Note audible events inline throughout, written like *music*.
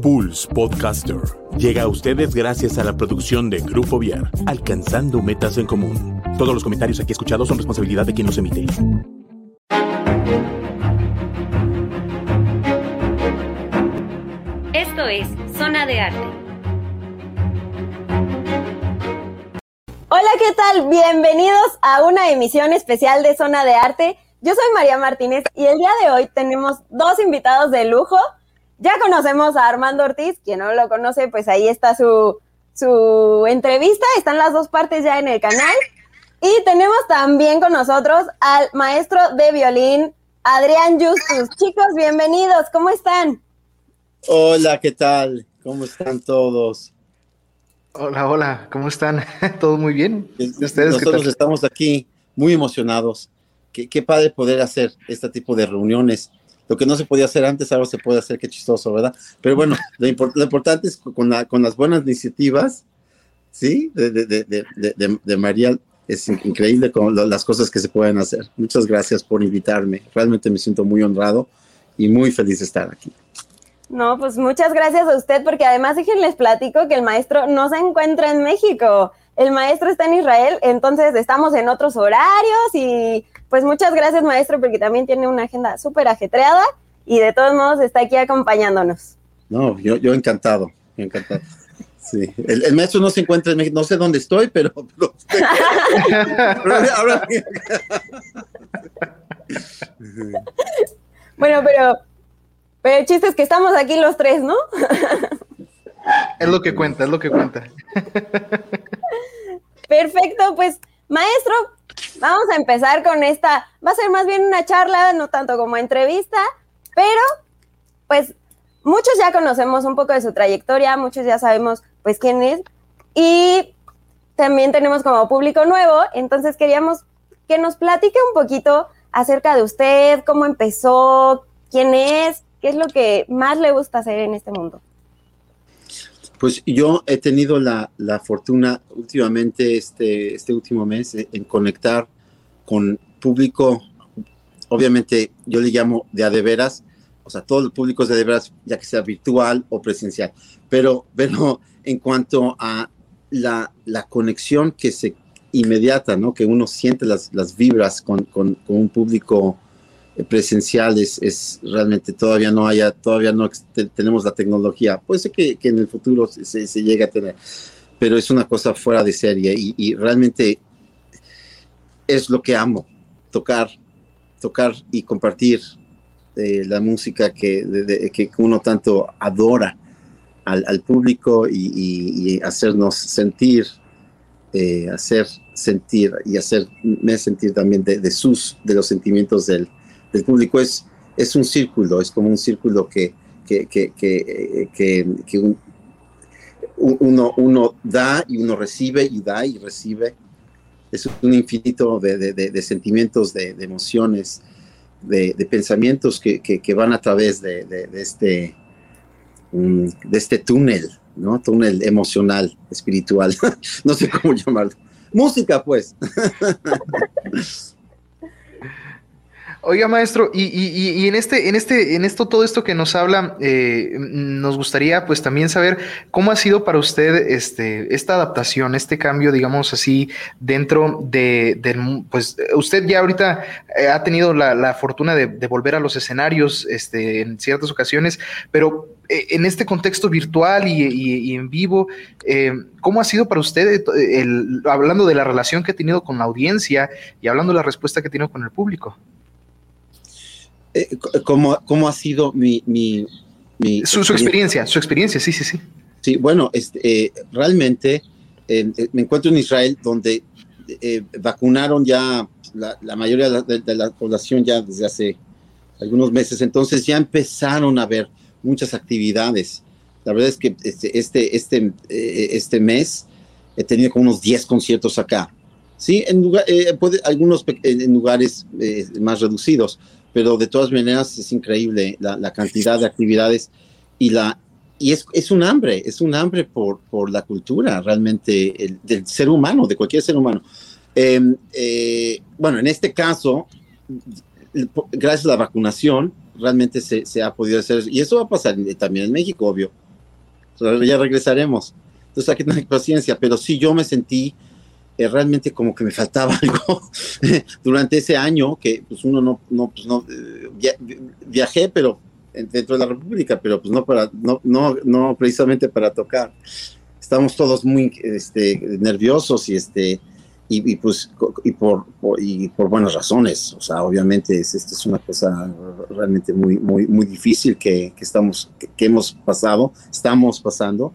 Pulse Podcaster llega a ustedes gracias a la producción de Grupo Viar, alcanzando metas en común. Todos los comentarios aquí escuchados son responsabilidad de quien los emite. Esto es Zona de Arte. Hola, ¿qué tal? Bienvenidos a una emisión especial de Zona de Arte. Yo soy María Martínez y el día de hoy tenemos dos invitados de lujo. Ya conocemos a Armando Ortiz, quien no lo conoce, pues ahí está su, su entrevista, están las dos partes ya en el canal. Y tenemos también con nosotros al maestro de violín, Adrián Justus. Chicos, bienvenidos, ¿cómo están? Hola, ¿qué tal? ¿Cómo están todos? Hola, hola, ¿cómo están? *laughs* ¿Todo muy bien? ¿Ustedes Nosotros estamos aquí muy emocionados. Qué, qué padre poder hacer este tipo de reuniones lo que no se podía hacer antes, ahora se puede hacer, qué chistoso, ¿verdad? Pero bueno, *laughs* lo, importante es con, con, las buenas iniciativas, ¿sí? De, de, de, de María, es increíble con las cosas que se pueden hacer. Muchas gracias por invitarme. Realmente me siento muy honrado y muy feliz de estar aquí. No, pues muchas gracias a usted, porque además les platico que el maestro no se encuentra en México. El maestro está en Israel, entonces estamos en otros horarios y pues muchas gracias maestro porque también tiene una agenda súper ajetreada y de todos modos está aquí acompañándonos. No, yo, yo encantado, encantado. Sí, el, maestro no se encuentra en México, no sé dónde estoy, pero... *laughs* bueno, pero, pero el chiste es que estamos aquí los tres, ¿no? es lo que cuenta, es lo que cuenta. *laughs* Perfecto, pues maestro, vamos a empezar con esta, va a ser más bien una charla, no tanto como entrevista, pero pues muchos ya conocemos un poco de su trayectoria, muchos ya sabemos pues quién es y también tenemos como público nuevo, entonces queríamos que nos platique un poquito acerca de usted, cómo empezó, quién es, qué es lo que más le gusta hacer en este mundo. Pues yo he tenido la, fortuna últimamente, este, este último mes, en conectar con público, obviamente yo le llamo de a de veras, o sea, todos los públicos de de veras, ya que sea virtual o presencial, pero, pero en cuanto a la, conexión que se inmediata, ¿no? Que uno siente las, las vibras con, con un público presenciales es realmente todavía no haya, todavía no tenemos la tecnología. Puede ser que, en el futuro se, se, llegue a tener, pero es una cosa fuera de serie y, realmente es lo que amo, tocar, tocar y compartir eh, la música que, que uno tanto adora al, público y, hacernos sentir, eh, hacer sentir y hacerme sentir también de, de, sus, de los sentimientos del, el público es, es un círculo, es como un círculo que, que, que, que, uno, uno da y uno recibe y da y recibe. Es un infinito de, de, de, sentimientos, de, emociones, de, pensamientos que, van a través de, este, mm, de este túnel, ¿no? Túnel emocional, espiritual, *laughs* no sé cómo llamarlo. Música, pues. *laughs* Oiga, maestro, y, en este, en este, en esto, todo esto que nos habla, eh, nos gustaría pues también saber cómo ha sido para usted este, esta adaptación, este cambio, digamos así, dentro de, pues usted ya ahorita eh, ha tenido la, fortuna de, volver a los escenarios este, en ciertas ocasiones, pero eh, en este contexto virtual y, en vivo, ¿cómo ha sido para usted, hablando de la relación que ha tenido con la audiencia y hablando de la respuesta que ha tenido con el público? Eh, ¿cómo, ¿cómo, ha sido mi... mi, su, experiencia, su experiencia, sí, sí, sí. Sí, bueno, este, eh, realmente eh, me encuentro en Israel donde vacunaron ya la, mayoría de la, población ya desde hace algunos meses, entonces ya empezaron a ver muchas actividades. La verdad es que este, este, este, este mes he tenido como unos 10 conciertos acá. Sí, en lugar, algunos en lugares más reducidos, pero de todas maneras es increíble la, cantidad de actividades y la y es, es, un hambre, es un hambre por, por la cultura realmente del ser humano, de cualquier ser humano. Em, eh, bueno, en este caso, gracias a la vacunación, realmente se, se, ha podido hacer, y eso va a pasar también en México, obvio, ya regresaremos. Entonces hay que tener paciencia, pero sí yo me sentí eh, realmente como que me faltaba *laughs* algo durante ese año, que pues uno no, no, pues no eh, viajé, pero dentro de la República, pero pues no para, no, no, no precisamente para tocar. Estamos todos muy este, nerviosos y este, y, pues y por, y por buenas razones o sea obviamente es, esto es una cosa realmente muy muy muy difícil que, que estamos que, hemos pasado estamos pasando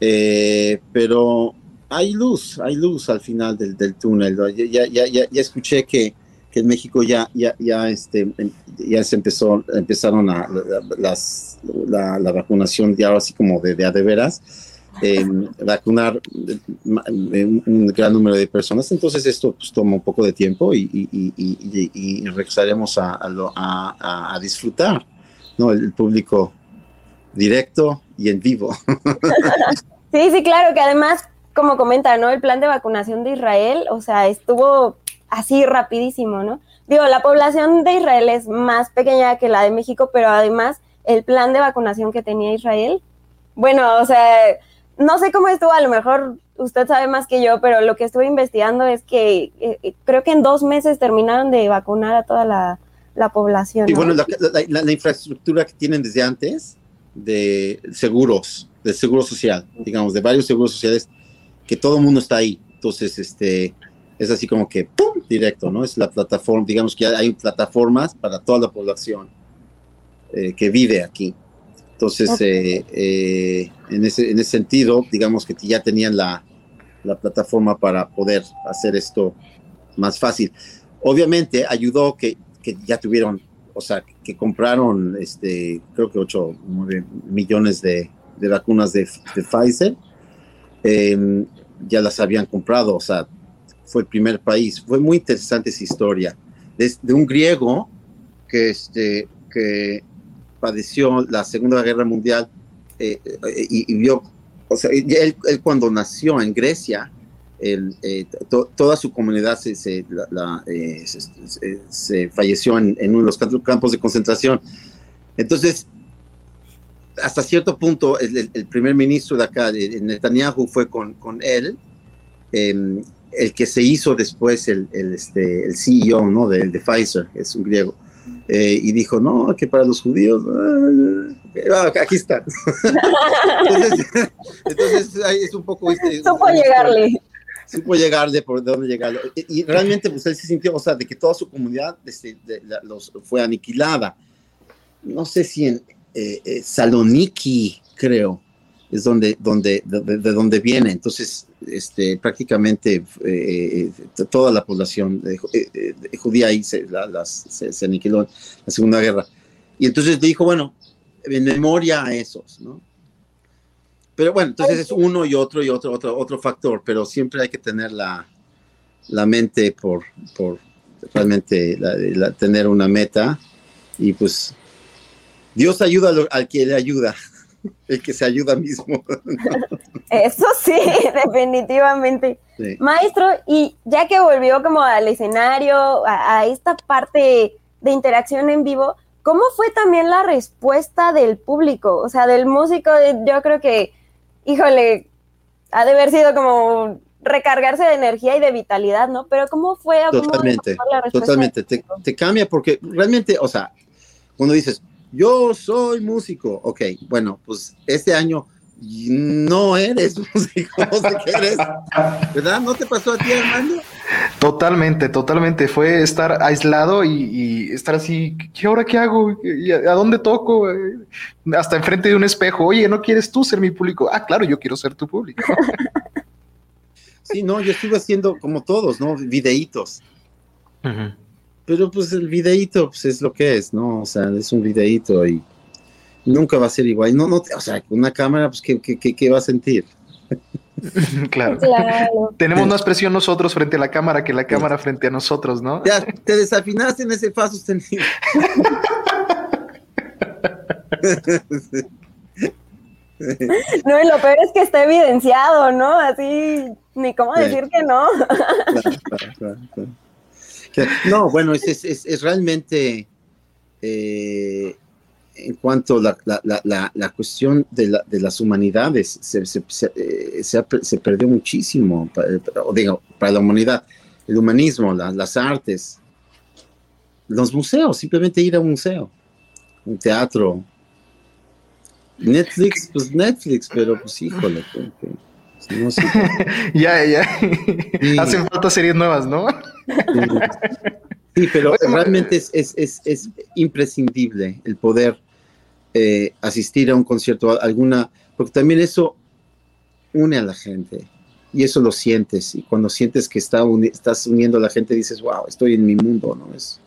eh, pero hay luz hay luz al final del, del túnel ya, ya, ya, ya, escuché que, que en México ya ya ya este ya se empezó empezaron a, las la, la, vacunación ya así como de, de a de veras vacunar un gran número de personas. Entonces esto pues, toma un poco de tiempo y, y, regresaremos a, a, a, disfrutar, ¿no? El, público directo y en vivo. *laughs* Sí, sí, claro, que además, como comenta, ¿no? El plan de vacunación de Israel, o sea, estuvo así rapidísimo, ¿no? Digo, la población de Israel es más pequeña que la de México, pero además el plan de vacunación que tenía Israel, bueno, o sea, no sé cómo estuvo, a lo mejor usted sabe más que yo, pero lo que estuve investigando es que eh, eh, creo que en dos meses terminaron de vacunar a toda la, población. Y bueno, la, infraestructura que tienen desde antes de seguros, de seguro social, digamos, de varios seguros sociales, que todo el mundo está ahí. Entonces, este, es así como que, ¡pum!, directo, ¿no? Es la plataforma, digamos que hay plataformas para toda la población eh, que vive aquí. Entonces, eh, eh, en, ese, en ese sentido, digamos que ya tenían la, la plataforma para poder hacer esto más fácil. Obviamente ayudó que, que, ya tuvieron, o sea, que compraron, este, creo que 8, 9 millones de, de vacunas de, de Pfizer. Em, ya las habían comprado, o sea, fue el primer país. Fue muy interesante esa historia. De, de un griego que, este, que padeció la Segunda Guerra Mundial eh, eh, y, vio, o sea, él, cuando nació en Grecia, eh, toda su comunidad se, se, se, falleció en, uno de los campos de concentración. Entonces, hasta cierto punto, el, primer ministro de acá, Netanyahu, fue con, con él, em, el que se hizo después el, el, este, el CEO ¿no? de, de Pfizer, es un griego. Eh, y dijo, no, que para los judíos, ah, aquí están. *laughs* *laughs* entonces, ahí es un poco... Este, supo llegarle. Supo llegarle por dónde llegarle. Y, realmente, pues él se sintió, o sea, de que toda su comunidad este, los, fue aniquilada. No sé si en eh, eh, Saloniki, creo, es donde, donde, de, donde viene. Entonces, este, prácticamente eh, toda la población judía ahí se, se, aniquiló en la Segunda Guerra. Y entonces dijo, bueno, en memoria a esos, ¿no? Pero bueno, entonces es uno y otro y otro, otro, otro factor, pero siempre hay que tener la, la mente por, por realmente tener una meta y pues Dios ayuda al que le ayuda *laughs* el que se ayuda mismo. Eso sí, *laughs* definitivamente. Maestro, y ya que volvió como al escenario, a, esta parte de interacción en vivo, ¿cómo fue también la respuesta del público? O sea, del músico, yo creo que, híjole, ha de haber sido como recargarse de energía y de vitalidad, ¿no? Pero ¿cómo fue? Totalmente, totalmente. Te, te, cambia porque realmente, o sea, cuando dices, yo soy músico. Ok, bueno, pues este año no eres *laughs* músico, no sé qué eres. ¿Verdad? ¿No te pasó a ti, Armando? Totalmente, totalmente. Fue estar aislado y, estar así, ¿qué ahora qué hago? ¿A dónde toco? Hasta enfrente de un espejo. Oye, ¿no quieres tú ser mi público? Ah, claro, yo quiero ser tu público. Sí, no, yo estuve haciendo como todos, ¿no? Videitos. Pero pues el videíto pues, es lo que es, ¿no? O sea, es un videíto y nunca va a ser igual. No, no, o sea, con una cámara, pues, ¿qué, qué, qué va a sentir? *laughs* claro. Tenemos más presión nosotros frente a la cámara que la cámara frente a nosotros, ¿no? Ya, te desafinaste en ese fa sostenido. *laughs* No, y lo peor es que está evidenciado, ¿no? Así, ni cómo decir que no. claro, claro, no, bueno, es, realmente, eh, en cuanto a la, la, la, cuestión de, de, las humanidades, se, se, se, eh, se, perdió muchísimo, para, digo, para la humanidad, el humanismo, las artes, los museos, simplemente ir a un museo, un teatro. Netflix, pues Netflix, pero pues híjole. Que, no sé. *laughs* ya, ya. Sí. Hacen falta series nuevas, ¿no? Sí, pero realmente es, es, es, es, imprescindible el poder eh, asistir a un concierto, alguna, porque también eso une a la gente y eso lo sientes. Y cuando sientes que está uni estás uniendo a la gente, dices, wow, estoy en mi mundo, ¿no? Es,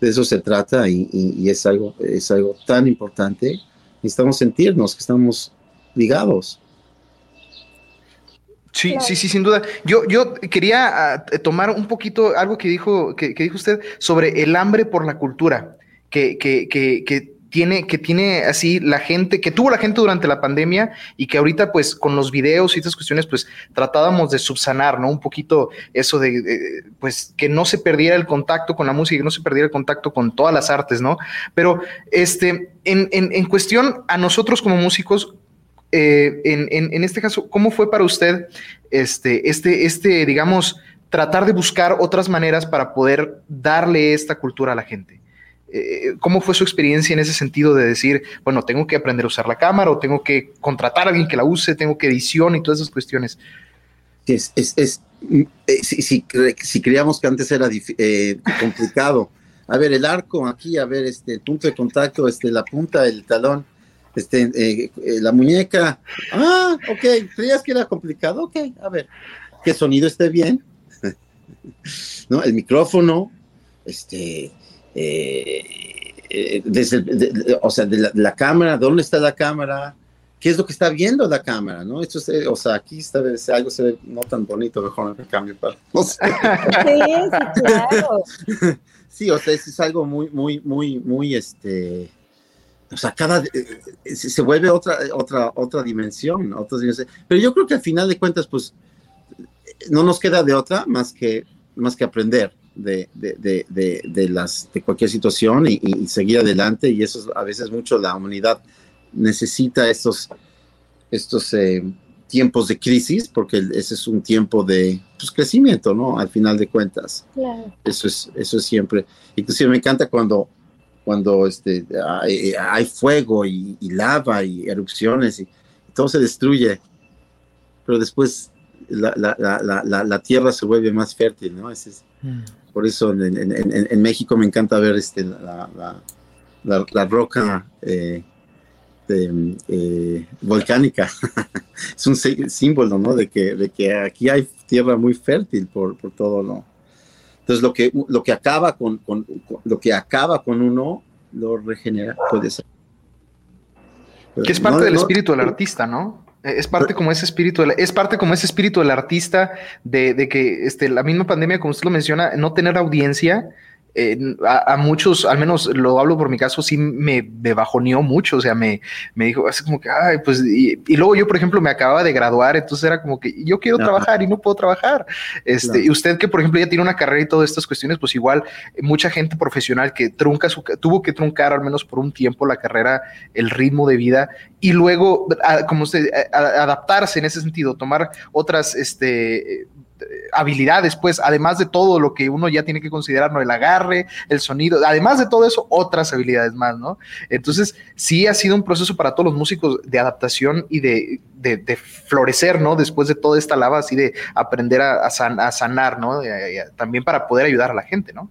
de eso se trata y, y, y es, algo, es algo tan importante. Necesitamos sentirnos que estamos ligados. Sí, claro. sí, sí, sin duda. Yo, yo quería uh, tomar un poquito algo que dijo, que, que, dijo usted sobre el hambre por la cultura, que, que, que, tiene, que tiene así la gente, que tuvo la gente durante la pandemia y que ahorita pues con los videos y estas cuestiones pues tratábamos de subsanar, ¿no? Un poquito eso de, de pues que no se perdiera el contacto con la música, que no se perdiera el contacto con todas las artes, ¿no? Pero este, en, en, en cuestión a nosotros como músicos, eh, en, este caso, ¿cómo fue para usted este, este, este, digamos, tratar de buscar otras maneras para poder darle esta cultura a la gente? Eh, ¿Cómo fue su experiencia en ese sentido de decir, bueno, tengo que aprender a usar la cámara o tengo que contratar a alguien que la use, tengo que edición y todas esas cuestiones? Es, es, es eh, si, creíamos que antes era complicado, a ver, el arco aquí, a ver, este, el punto de contacto, este, la punta, el talón, este, eh, eh, la muñeca. Ah, ok, creías que era complicado. Ok, a ver, que el sonido esté bien. *laughs* ¿No? El micrófono, este, eh, desde, el, de, de, o sea, de la, de la, cámara, ¿dónde está la cámara? ¿Qué es lo que está viendo la cámara? ¿no? Esto es, o sea, aquí está, algo se ve no tan bonito, mejor me cambio para. *laughs* No sé. Sí, sí, claro. *laughs* sí, o sea, es, es algo muy, muy, muy, muy, este o sea, cada eh, se vuelve otra, otra, otra dimensión, otra dimensión. Pero yo creo que al final de cuentas, pues, no nos queda de otra más que, más que aprender de, de, de, de las, de cualquier situación y, y, seguir adelante. Y eso es, a veces mucho la humanidad necesita estos, estos eh, tiempos de crisis, porque ese es un tiempo de pues, crecimiento, ¿no? Al final de cuentas. Claro. Eso es, eso es siempre. Inclusive me encanta cuando cuando este, hay, hay fuego y, y, lava y erupciones y todo se destruye, pero después la, la, la, la tierra se vuelve más fértil, ¿no? Es, es, mm. Por eso en, en, en, en, México me encanta ver este, la, roca eh, de, eh, volcánica. *laughs* es un símbolo, ¿no? De que, de que aquí hay tierra muy fértil por, por todo lo, entonces, lo que, lo que, acaba, con, con, con, lo que acaba con uno, lo regenera, puede ser. Pero que es parte no, del no, espíritu del artista, ¿no? Es parte como ese espíritu, es parte como ese espíritu del artista de, de que este, la misma pandemia, como usted lo menciona, no tener audiencia, eh, a, a, muchos, al menos lo hablo por mi caso, sí me, me bajoneó mucho, o sea, me, me dijo, así como que, ay, pues, y, y, luego yo, por ejemplo, me acababa de graduar, entonces era como que yo quiero no. trabajar y no puedo trabajar. Este, no. Y usted que, por ejemplo, ya tiene una carrera y todas estas cuestiones, pues igual, mucha gente profesional que trunca su, tuvo que truncar al menos por un tiempo la carrera, el ritmo de vida, y luego, a, como usted, a, adaptarse en ese sentido, tomar otras, este, habilidades, pues, además de todo lo que uno ya tiene que considerar. El agarre, el sonido, además de todo eso, otras habilidades más, ¿no? Entonces, sí ha sido un proceso para todos los músicos de adaptación y de, de, florecer, ¿no? Después de toda esta lava, así de aprender a, a, san, a sanar, ¿no? también para poder ayudar a la gente, ¿no?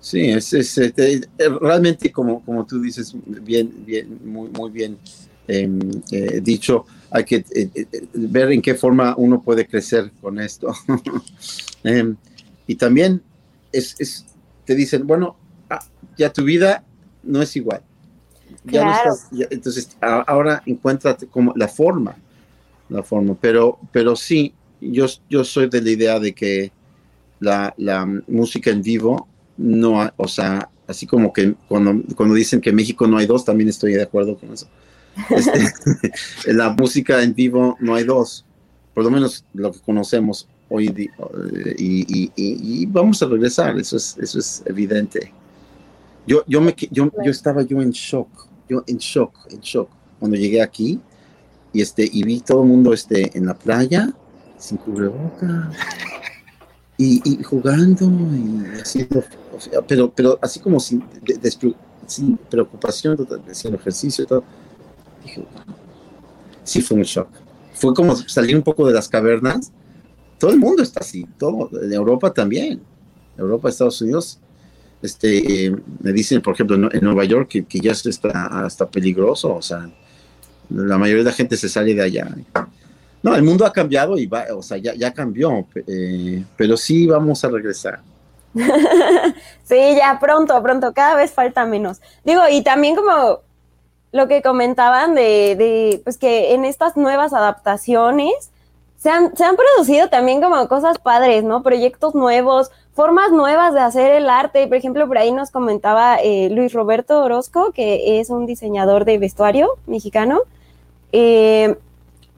Sí, es, es, es, realmente como, como tú dices, bien, bien, muy, muy bien eh, eh, dicho, hay que eh, eh, ver en qué forma uno puede crecer con esto. *laughs* eh, y también es, es, te dicen, bueno, ah, ya tu vida no es igual. Ya claro. no estás, ya, entonces a, ahora encuéntrate como la forma, la forma, pero, pero sí, yo, yo soy de la idea de que la, la música en vivo no, o sea, así como que cuando, cuando dicen que en México no hay dos, también estoy de acuerdo con eso. Este, *laughs* la música en vivo no hay dos, por lo menos lo que conocemos hoy y, y, y, y, vamos a regresar, eso es, eso es evidente. Yo, yo, me, yo, yo estaba yo en shock, yo en shock, en shock, cuando llegué aquí y, este, y vi todo el mundo este, en la playa, sin cubreboca, y, y jugando, y haciendo, o sea, pero, pero así como sin, sin preocupación, haciendo ejercicio y todo. Dije, sí fue un shock. Fue como salir un poco de las cavernas. Todo el mundo está así, todo, en Europa también, Europa, Estados Unidos. Este, eh, me dicen, por ejemplo, en, Nueva York que, que ya está hasta peligroso, o sea, la mayoría de la gente se sale de allá. No, el mundo ha cambiado y va, o sea, ya, ya cambió, eh, pero sí vamos a regresar. *laughs* sí, ya pronto, pronto, cada vez falta menos. Digo, y también como lo que comentaban de, de pues que en estas nuevas adaptaciones se han, se han producido también como cosas padres, ¿no? Proyectos nuevos, formas nuevas de hacer el arte. Por ejemplo, por ahí nos comentaba eh, Luis Roberto Orozco, que es un diseñador de vestuario mexicano, eh,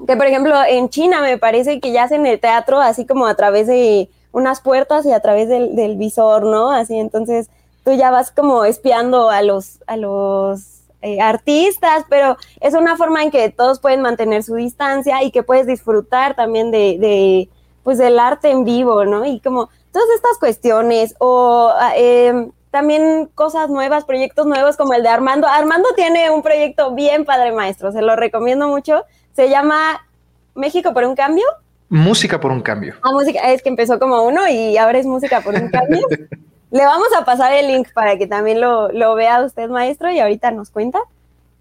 que por ejemplo en China me parece que ya hacen el teatro así como a través de unas puertas y a través del, visor, ¿no? Así entonces tú ya vas como espiando a los, a los eh, artistas, pero es una forma en que todos pueden mantener su distancia y que puedes disfrutar también de, de pues del arte en vivo, ¿no? Y como todas estas cuestiones o eh, también cosas nuevas, proyectos nuevos como el de Armando. Armando tiene un proyecto bien padre maestro, se lo recomiendo mucho. Se llama México por un cambio. Música por un cambio. Ah, música, es que empezó como uno y ahora es música por un cambio. *laughs* Le vamos a pasar el link para que también lo, lo vea usted, maestro, y ahorita nos cuenta.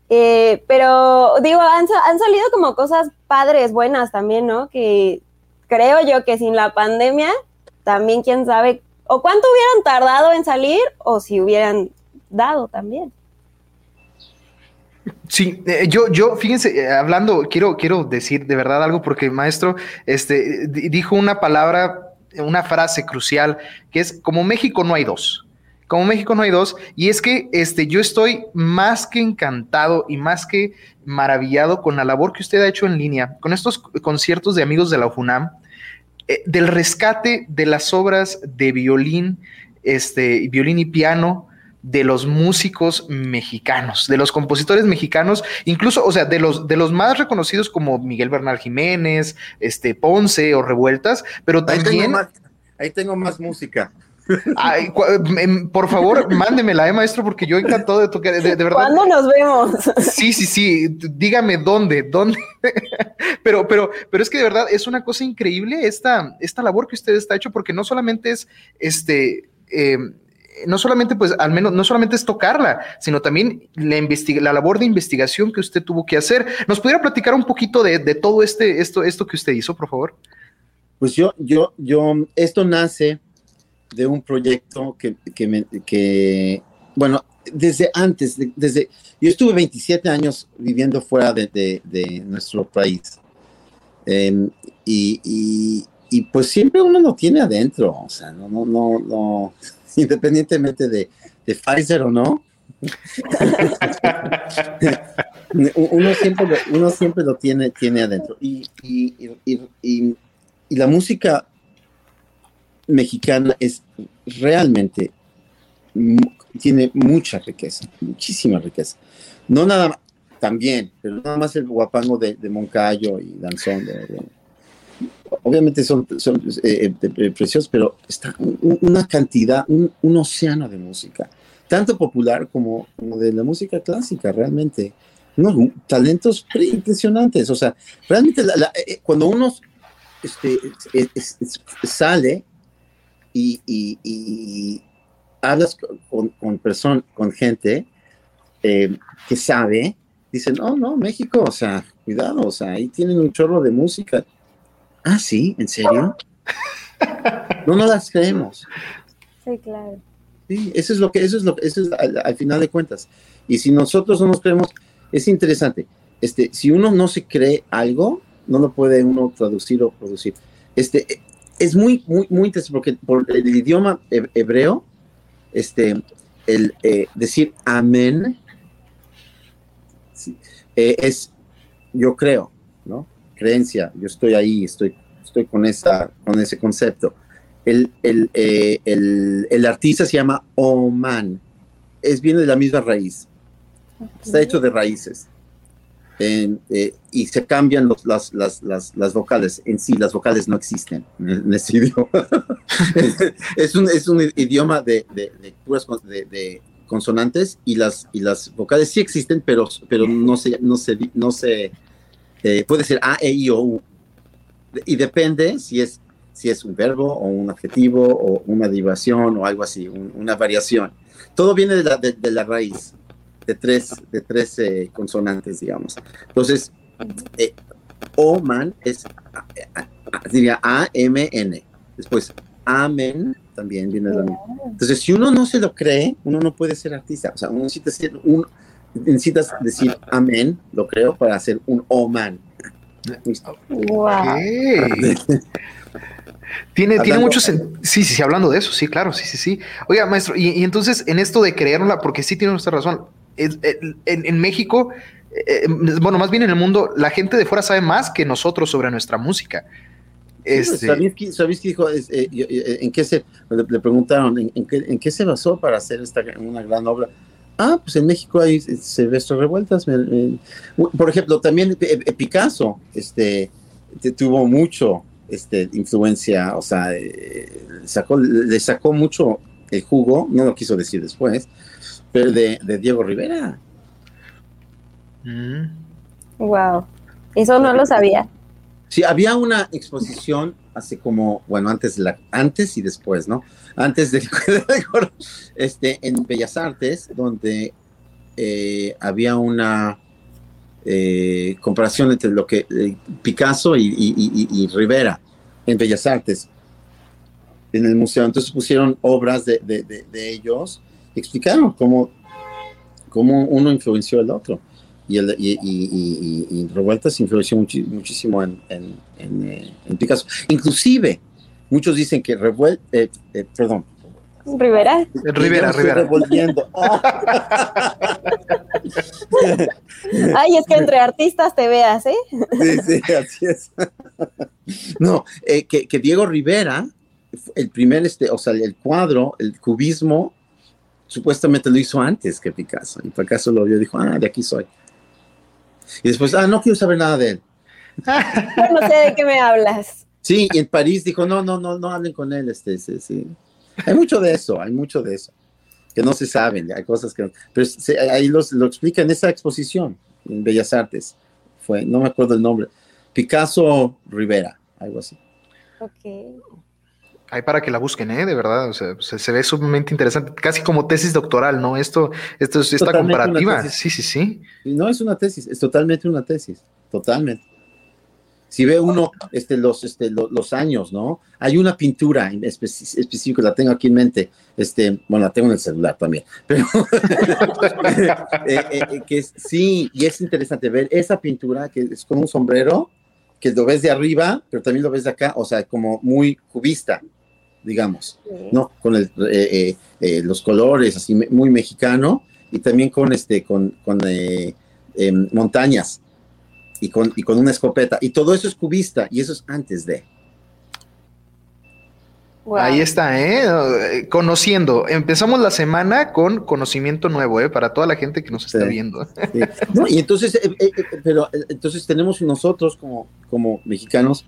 Eh, pero digo, han, han salido como cosas padres, buenas también, ¿no? Que creo yo que sin la pandemia, también quién sabe o cuánto hubieran tardado en salir o si hubieran dado también. Sí, eh, yo, yo, fíjense, eh, hablando, quiero, quiero decir de verdad algo porque maestro, este, dijo una palabra, una frase crucial que es como México no hay dos. Como México no hay dos, y es que este, yo estoy más que encantado y más que maravillado con la labor que usted ha hecho en línea, con estos conciertos de amigos de la UFUNAM, eh, del rescate de las obras de violín, este, violín y piano de los músicos mexicanos, de los compositores mexicanos, incluso, o sea, de los, de los más reconocidos como Miguel Bernal Jiménez, este, Ponce o Revueltas, pero también... ahí tengo más música. Ay, em, por favor, mándemela, eh, maestro, porque yo encantado de tocar, de, verdad. ¿Cuándo nos vemos? Sí, sí, sí, dígame dónde, dónde. pero, pero, pero es que de verdad es una cosa increíble esta, esta labor que usted está hecho, porque no solamente es este. Em, no solamente, pues, al menos, no solamente es tocarla, sino también la, la labor de investigación que usted tuvo que hacer. ¿Nos pudiera platicar un poquito de, de todo este, esto, esto que usted hizo, por favor? Pues yo, yo, yo, esto nace de un proyecto que, que, bueno, desde antes, desde, yo estuve 27 años viviendo fuera de, de, nuestro país. Em, y, y, pues siempre uno lo tiene adentro, o sea, no, no, no *laughs* independientemente de, de Pfizer o no. *laughs* uno, siempre lo, uno siempre lo tiene, tiene adentro. Y, y, y, y la música mexicana es realmente, tiene mucha riqueza, muchísima riqueza. No nada más, también, pero nada más el guapango de, Moncayo y Danzón. Obviamente son, eh, eh, preciosos, pero está una cantidad, un, océano de música, tanto popular como, de la música clásica, realmente. no talentos impresionantes. O sea, realmente eh, cuando uno este, sale y, hablas con, con con gente eh, que sabe, dicen, no, no, México, o sea, cuidado, o sea, ahí tienen un chorro de música. Ah, sí, ¿en serio? No nos las creemos. Sí, claro. Sí, eso es lo que, eso es lo que, eso es al, final de cuentas. Y si nosotros no nos creemos, es interesante. Este, si uno no se cree algo, no lo puede uno traducir o producir. Este, es muy, muy, muy interesante porque por el idioma hebreo, este, el eh, decir amén eh, es, yo creo, ¿no? Creencia, yo estoy ahí, estoy, estoy con, esa, con ese concepto. El, el, eh, el, el artista se llama Oman, es, viene de la misma raíz. Está hecho de raíces. Eh, y se cambian los, las, las, las, las, vocales. En sí, las vocales no existen en, ese *laughs* idioma. es, un, es un idioma de, de, de puras de, consonantes y las, y las vocales sí existen, pero, pero no se, no se, no se eh, puede ser A, E, I o U. Y depende si es, si es un verbo o un adjetivo o una derivación o algo así, una variación. Todo viene de la, de la raíz de tres, de tres eh, consonantes, digamos. Entonces, eh, O-man es, diría A-M-N. Después, Amen también viene de Entonces, si uno no se lo cree, uno no puede ser artista. O sea, uno necesita decir, un, necesitas decir amén, lo creo, para hacer un O-man. Wow. *laughs* Tiene, tiene mucho Sí, sí, sí, hablando de eso, sí, claro, sí, sí, sí. Oiga, maestro, y, y entonces en esto de creerla, porque sí tiene usted razón, en, México, eh, bueno, más bien en el mundo, la gente de fuera sabe más que nosotros sobre nuestra música. Este... ¿Sabéis, qué, dijo? Eh, eh, ¿En qué se, le, preguntaron, ¿en, qué, se basó para hacer esta una gran obra? Ah, pues en México hay se ve estas revueltas. por ejemplo, también Picasso este, tuvo mucho este, influencia, o sea, sacó, le sacó mucho el jugo, no lo quiso decir después, pero de, Diego Rivera. Wow, eso no lo sabía. Sí, había una exposición hace como, bueno, antes, la, antes y después, ¿no? Antes de *laughs* este, en Bellas Artes, donde eh, había una eh, comparación entre lo que eh, Picasso y, Rivera en Bellas Artes, en el museo. Entonces pusieron obras de, de ellos explicaron cómo, cómo uno influenció al otro. Y, el, y, y, y, Revueltas influenció muchísimo en, en, eh, en, Picasso. Inclusive, muchos dicen que Revueltas, eh, eh, perdón. Rivera. Rivera, Rivera. *laughs* *laughs* Ay, es que entre artistas te veas, ¿eh? Sí, sí, así es. *laughs* No, que, que, Diego Rivera, el primer, este, o sea, el cuadro, el cubismo, supuestamente lo hizo antes que Picasso. Y Picasso lo vio y dijo, ah, de aquí soy. Y después, ah, no quiero saber nada de él. *laughs* No sé de qué me hablas. Sí, y en París dijo, no, no, no, no hablen con él. Este, sí, sí. Hay mucho de eso, hay mucho de eso. Que no se saben, hay cosas que... Pero ahí los, lo explica en esa exposición en Bellas Artes. Fue, no me acuerdo el nombre. Picasso Rivera, algo así. Ok. Hay para que la busquen, ¿eh? De verdad, o sea, se, ve sumamente interesante, casi como tesis doctoral, ¿no? Esto, esto es esta comparativa. Sí, sí, sí. No es una tesis, es totalmente una tesis, totalmente. Si ve uno este, los, este, los, años, ¿no? Hay una pintura específica, la tengo aquí en mente, este, bueno, la tengo en el celular también, *laughs* pero eh, eh, eh, que sí, y es interesante ver esa pintura que es con un sombrero, que lo ves de arriba, pero también lo ves de acá, o sea, como muy cubista, digamos, ¿no? Con el, eh, eh, eh, los colores así muy mexicano y también con este, con, con em, montañas y con, y con una escopeta. Y todo eso es cubista y eso es antes de. Ahí está, ¿eh? Conociendo. Empezamos la semana con conocimiento nuevo, ¿eh? Para toda la gente que nos está viendo. y entonces, pero entonces tenemos nosotros como, como mexicanos,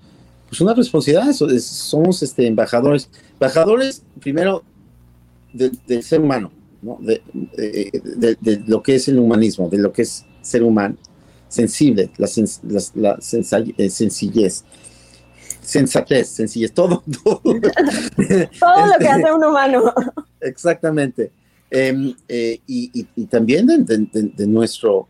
pues una responsabilidad, somos este, embajadores, embajadores primero del ser humano, ¿no? de, lo que es el humanismo, de lo que es ser humano, sensible, la, la, eh, sencillez, sensatez, sencillez, todo. *laughs* Todo, todo lo que hace un humano. Exactamente. Em, eh, y, y, también de, nuestro,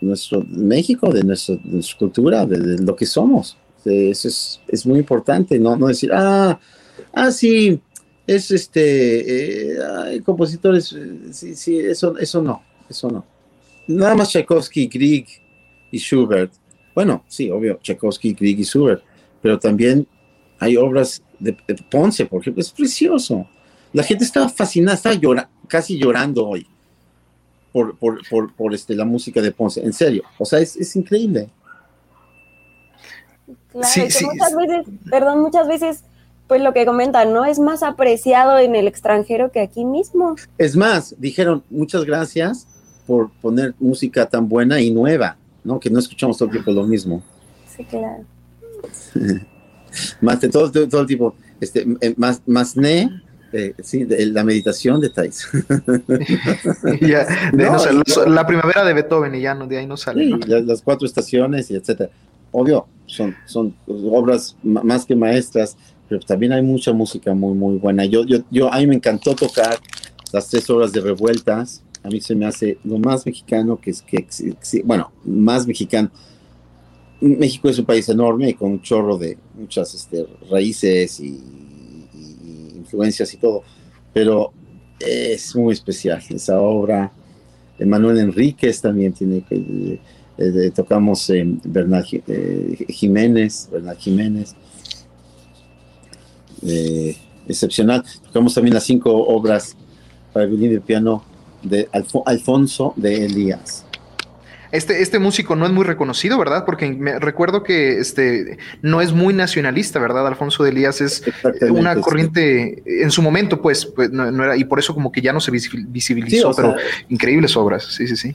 nuestro México, de, nuestra cultura, de, lo que somos. Eso es, es, muy importante, ¿no? No decir, ah, ah, sí, es este, eh, compositores, eh, sí, sí, eso, eso no, eso no. Nada más Tchaikovsky, Grieg y Schubert. Bueno, sí, obvio, Tchaikovsky, Grieg y Schubert, pero también hay obras de, Ponce, por ejemplo, es precioso. La gente estaba fascinada, estaba llora, casi llorando hoy por, por, por, por, este, la música de Ponce, en serio, o sea, es, es increíble. Claro, muchas veces, perdón, muchas veces, pues lo que comentan, ¿no? Es más apreciado en el extranjero que aquí mismo. Es más, dijeron muchas gracias por poner música tan buena y nueva, ¿no? Que no escuchamos todo el tiempo lo mismo. Sí, claro. *laughs* más de todo, todo, todo el tipo, este, eh, más, más ne, eh, sí, de, la meditación de Thais. *laughs* ya, de, no, no la, primavera de Beethoven y ya no, de ahí no sale. Sí, ¿no? las, cuatro estaciones y etcétera. Obvio, son, son obras más que maestras, pero también hay mucha música muy, muy buena. Yo, yo, yo, a mí me encantó tocar las tres horas de revueltas. A mí se me hace lo más mexicano que es que, bueno, más mexicano. México es un país enorme con un chorro de muchas este, raíces y, y, influencias y todo, pero es muy especial esa obra. Manuel Enríquez también tiene que eh, tocamos eh, Bernal eh, Jiménez, Bernal Jiménez, excepcional. Tocamos también las cinco obras para violín y piano de Alfo Alfonso de Elías. Este, este músico no es muy reconocido, ¿verdad? Porque me recuerdo que este no es muy nacionalista, ¿verdad? Alfonso de Elías es una corriente sí. en su momento, pues, pues no, no, era, y por eso como que ya no se visibilizó, sí, pero sea, increíbles obras, sí, sí, sí.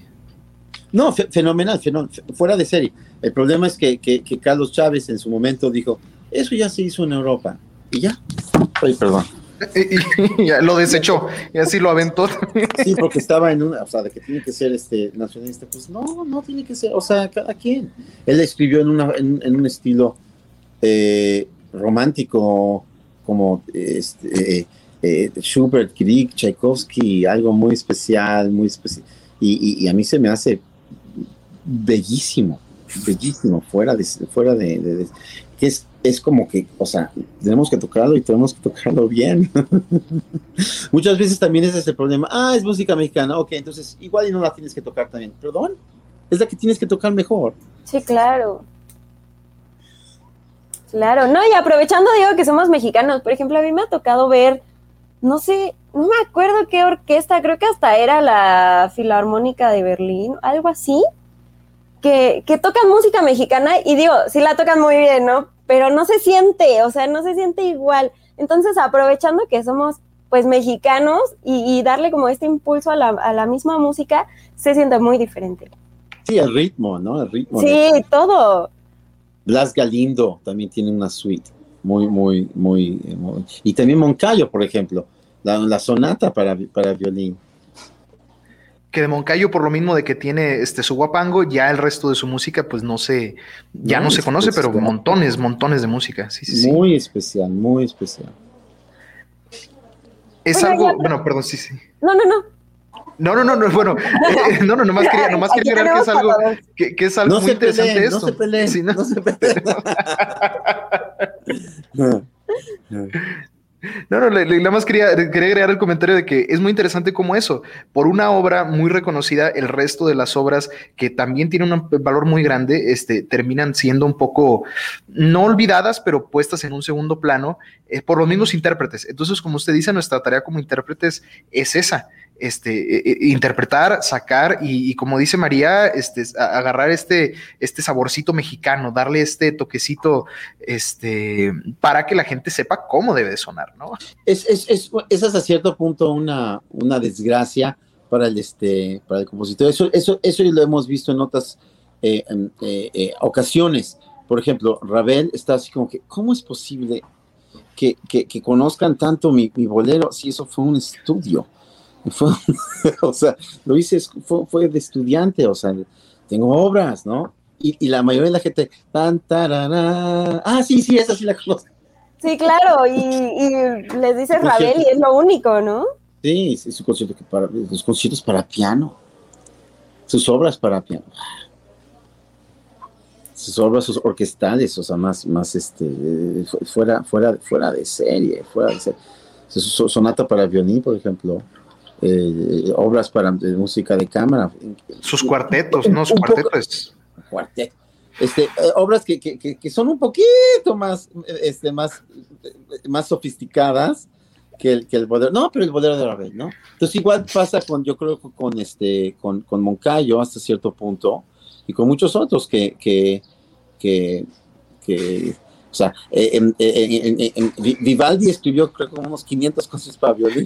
No, fenomenal, fenomenal, fuera de serie. El problema es que, que, que, Carlos Chávez en su momento dijo, eso ya se hizo en Europa. Y ya. Ay, perdón. Y, y ya lo desechó y así lo aventó. Sí, porque estaba en una, o sea, de que tiene que ser este nacionalista. Pues no, no tiene que ser, o sea, cada quien. Él escribió en, una, en, en un estilo eh, romántico como este, eh, eh, Schubert, Grieg, Tchaikovsky, algo muy especial, muy especial. Y, y, y, a mí se me hace bellísimo, bellísimo, fuera de, fuera de, de, de, es, es como que, o sea, tenemos que tocarlo y tenemos que tocarlo bien. *laughs* Muchas veces también ese es el problema. Ah, es música mexicana, ok, entonces igual y no la tienes que tocar también. Perdón, es la que tienes que tocar mejor. Sí, claro. Claro, no, y aprovechando digo que somos mexicanos, por ejemplo, a mí me ha tocado ver, no sé, no me acuerdo qué orquesta, creo que hasta era la Filarmónica de Berlín, algo así, que, que tocan música mexicana y digo, sí la tocan muy bien, ¿no? Pero no se siente, o sea, no se siente igual. Entonces, aprovechando que somos pues mexicanos y, y darle como este impulso a la, a la, misma música, se siente muy diferente. Sí, el ritmo, ¿no? El ritmo. Sí, de... todo. Blas Galindo también tiene una suite muy, muy, muy, muy... y también Moncayo, por ejemplo, la, la sonata para, para violín que de Moncayo por lo mismo de que tiene este su guapango, ya el resto de su música pues no se ya no, no se conoce, especial. pero montones, montones de música. Sí, sí, muy sí. especial, muy especial. Es Oye, algo, ya, bueno, perdón, sí, sí. No, no, no. No, no, no, no, bueno, *laughs* eh, no, no, nomás quería, nomás quería agregar que es algo, que, que es algo no muy interesante peleen, esto. No se peleen, sí, no, no se peleen. *laughs* *laughs* *laughs* No, no, nada más quería, quería agregar el comentario de que es muy interesante como eso, por una obra muy reconocida, el resto de las obras que también tienen un valor muy grande, este, terminan siendo un poco, no olvidadas, pero puestas en un segundo plano eh, por los mismos intérpretes. Entonces, como usted dice, nuestra tarea como intérpretes es esa, este, eh, interpretar, sacar y, como dice María, este, agarrar este, este saborcito mexicano, darle este toquecito para que la gente sepa cómo debe de sonar, ¿no? Es, es, es, hasta cierto punto una, desgracia para el, compositor. Eso, eso, lo hemos visto en otras eh, eh, eh, ocasiones. Por ejemplo, Ravel está así como que, ¿cómo es posible que, conozcan tanto mi bolero si eso fue un estudio? Fue, *laughs* o sea, lo hice, fue, fue, de estudiante, o sea, tengo obras, ¿no? Y, y la mayoría de la gente, tan, ah, sí, sí, esa sí la conozco. Sí, claro, y, y les dice Ravel y es lo único, ¿no? Sí, es su concierto que para, los conciertos para piano, sus obras para piano, sus obras sus orquestales, o sea, más, más este, fuera, fuera, fuera de serie, fuera de serie. Sonata para violín, por ejemplo, eh, obras para de música de cámara. Sus cuartetos, ¿no? Su cuarteto es. Cuarteto. Este, eh, obras que, que, que, son un poquito más, este, más, más sofisticadas que el, que el bolero. No, pero el bolero de Ravel, ¿no? Entonces, igual pasa con, yo creo, con, este, con, con Moncayo hasta cierto punto y con muchos otros que, que, que, que O sea, eh, Vivaldi escribió creo como unos 500 cosas para violín.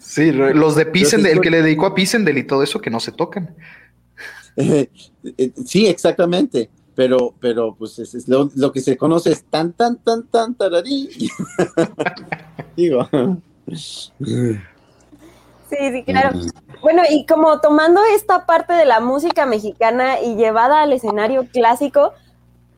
Sí, los de Pisendel, el que le dedicó a Pisendel y todo eso que no se tocan. sí, exactamente. Pero, pero pues es, lo, que se conoce es tan, tan, tan, tan, tararí. *laughs* Digo. Sí, sí, claro. Bueno, y como tomando esta parte de la música mexicana y llevada al escenario clásico,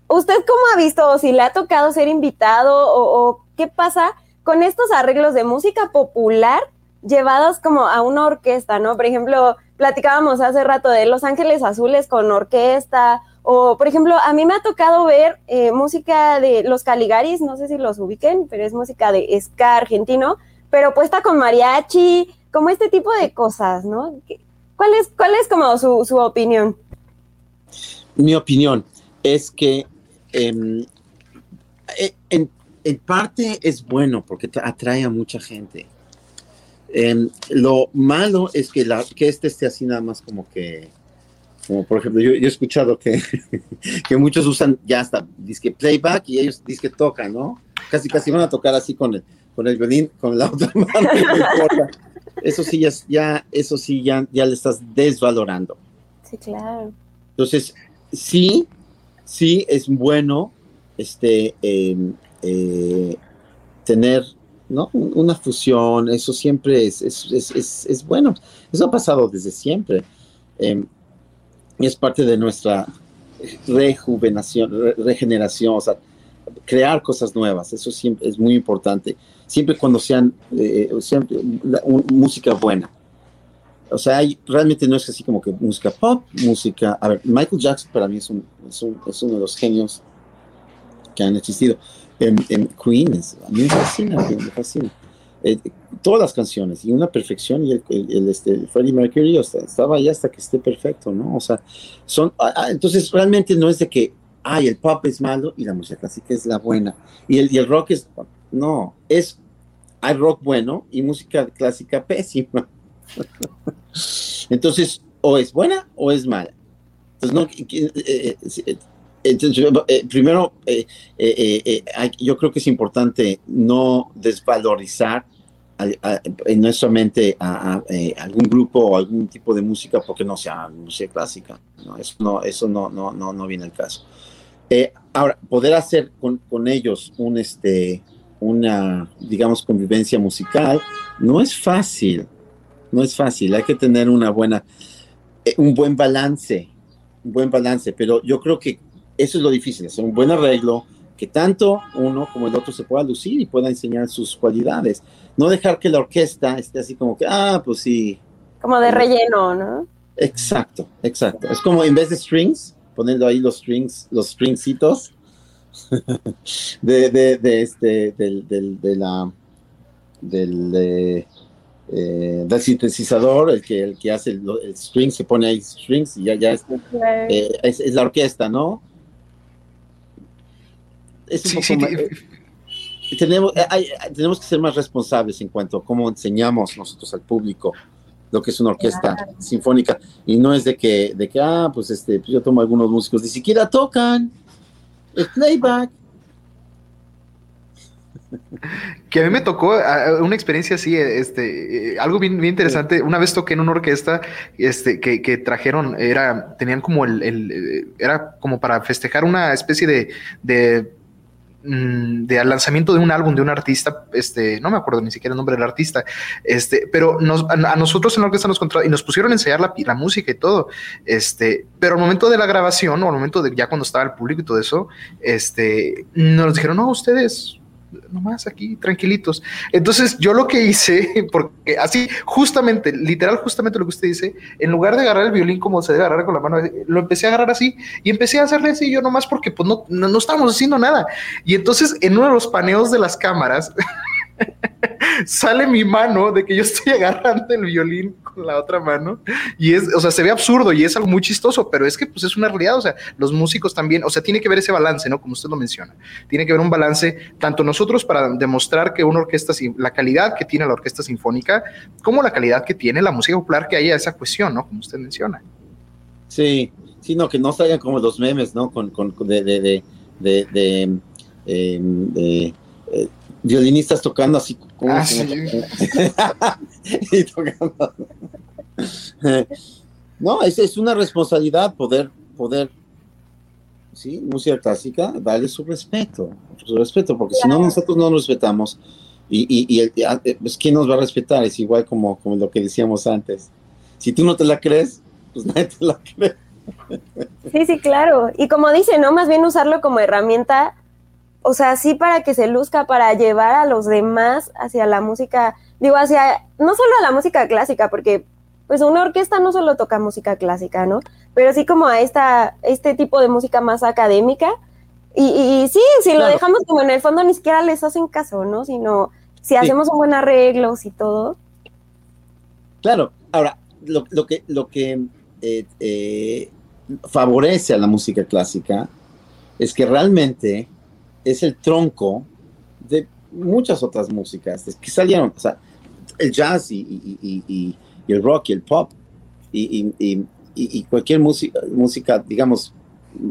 ¿usted cómo ha visto o si le ha tocado ser invitado o, qué pasa con estos arreglos de música popular llevados como a una orquesta, ¿no? Por ejemplo, platicábamos hace rato de Los Ángeles Azules con orquesta, o por ejemplo, a mí me ha tocado ver eh, música de Los Caligaris, no sé si los ubiquen, pero es música de ska argentino, pero puesta con mariachi, como este tipo de cosas, ¿no? ¿Cuál es, cuál es como su, opinión? Mi opinión es que em, e, en, parte es bueno porque atrae a mucha gente. Em, lo malo es que la este esté así nada más como que, como por ejemplo, yo, he escuchado que, *laughs* que muchos usan ya hasta disque playback y ellos disque tocan, ¿no? Casi casi van a tocar así con el, con el violín, con la *laughs* otra mano. eso sí ya, eso sí ya, ya le estás desvalorando. Sí, claro. Entonces, sí, sí es bueno este, em, eh, tener ¿no? una fusión, eso siempre es, es, bueno. Eso ha pasado desde siempre. Eh, es parte de nuestra rejuvenación, regeneración, o sea, crear cosas nuevas, eso siempre es muy importante siempre cuando sean eh, música buena. O sea, hay, realmente no es así como que música pop, música... A ver, Michael Jackson para mí es, un, es, uno de los genios que han existido. En, en Queen, a mí me fascina, me fascina. Eh, todas las canciones y una perfección y el, este, Freddie Mercury estaba ahí hasta que esté perfecto, ¿no? O sea, son, ah, ah, entonces realmente no es de que, ay, el pop es malo y la música clásica es la buena y el, y el rock es, no, es hay rock bueno y música clásica pésima. Entonces, o es buena o es mala. Entonces, no, eh, eh, eh, primero, yo creo que es importante no desvalorizar no solamente a, algún grupo o algún tipo de música porque no sea música clásica. No, eso no, eso no, no, no, no viene al caso. ahora, poder hacer con, con ellos un, este, una, digamos, convivencia musical, no es fácil, no es fácil, hay que tener una buena, eh, un buen balance, un buen balance, pero yo creo que eso es lo difícil, hacer un buen arreglo, que tanto uno como el otro se pueda lucir y pueda enseñar sus cualidades, no dejar que la orquesta esté así como que, ah, pues sí. Como de relleno, ¿no? Exacto, exacto. Es como en vez de strings, poniendo ahí los strings, los stringcitos, *laughs* de, de, de, este, del, del, de la, del, eh, del sintetizador, el que, el que hace el, el, string, se pone ahí strings y ya, ya es, eh, es, es, la orquesta, ¿no? Es un sí, poco sí, sí. tenemos, eh, hay, tenemos que ser más responsables en cuanto a cómo enseñamos nosotros al público lo que es una orquesta claro. sinfónica y no es de que, de que, ah, pues este, yo tomo algunos músicos, ni siquiera tocan el playback. Que a mí me tocó una experiencia así, este, eh, algo bien, interesante. Una vez toqué en una orquesta, este, que, trajeron, era, tenían como el, el, era como para festejar una especie de, de Mm, de lanzamiento de un álbum de un artista, este, no me acuerdo ni siquiera el nombre del artista, este, pero nos, a, nosotros en la orquesta nos y nos pusieron a ensayar la, la, música y todo, este, pero al momento de la grabación o al momento de ya cuando estaba el público y todo eso, este, nos dijeron, no, ustedes nomás aquí, tranquilitos. Entonces, yo lo que hice, *laughs* porque así, justamente, literal, justamente lo que usted dice, en lugar de agarrar el violín como se debe agarrar con la mano, lo empecé a agarrar así y empecé a hacerle así yo nomás porque pues no, no, no estábamos haciendo nada. Y entonces, en uno de los paneos de las cámaras, *laughs* sale mi mano de que yo estoy agarrando el violín con la otra mano y es, o sea, se ve absurdo y es algo muy chistoso, pero es que pues es una realidad, o sea, los músicos también, o sea, tiene que ver ese balance, ¿no? Como usted lo menciona, tiene que ver un balance tanto nosotros para demostrar que una orquesta, la calidad que tiene la orquesta sinfónica, como la calidad que tiene la música popular, que haya esa cuestión, ¿no? Como usted menciona. Sí, sino que no salgan como los memes, ¿no? Con, con de, de, de de, de, eh, violinistas tocando así como, Ah, sí. *laughs* y tocando. *laughs* no, es, es una responsabilidad poder, poder, sí, música clásica, darle su respeto, su respeto, porque si no nosotros no nos respetamos, y, y, y el- ah, eh, pues quién nos va a respetar, es igual como, como lo que decíamos antes. Si tú no te la crees, pues *laughs* nadie te la cree. Sí, sí, claro. Y como dice, ¿no? Más bien usarlo como herramienta, o sea, sí para que se luzca, para llevar a los demás hacia la música, digo, hacia, no solo a la música clásica, porque pues una orquesta no solo toca música clásica, ¿no? Pero sí como a esta, este tipo de música más académica. Y, y- y sí, si lo dejamos como en el fondo ni siquiera les hacen caso, ¿no? Sino si Sí. hacemos un buen arreglos y todo. Claro, ahora, lo, lo que, lo que eh, eh, favorece a la música clásica es que realmente es el tronco de muchas otras músicas. Que salieron, o sea, el jazz y, y- el rock y el pop y, cualquier música, música digamos,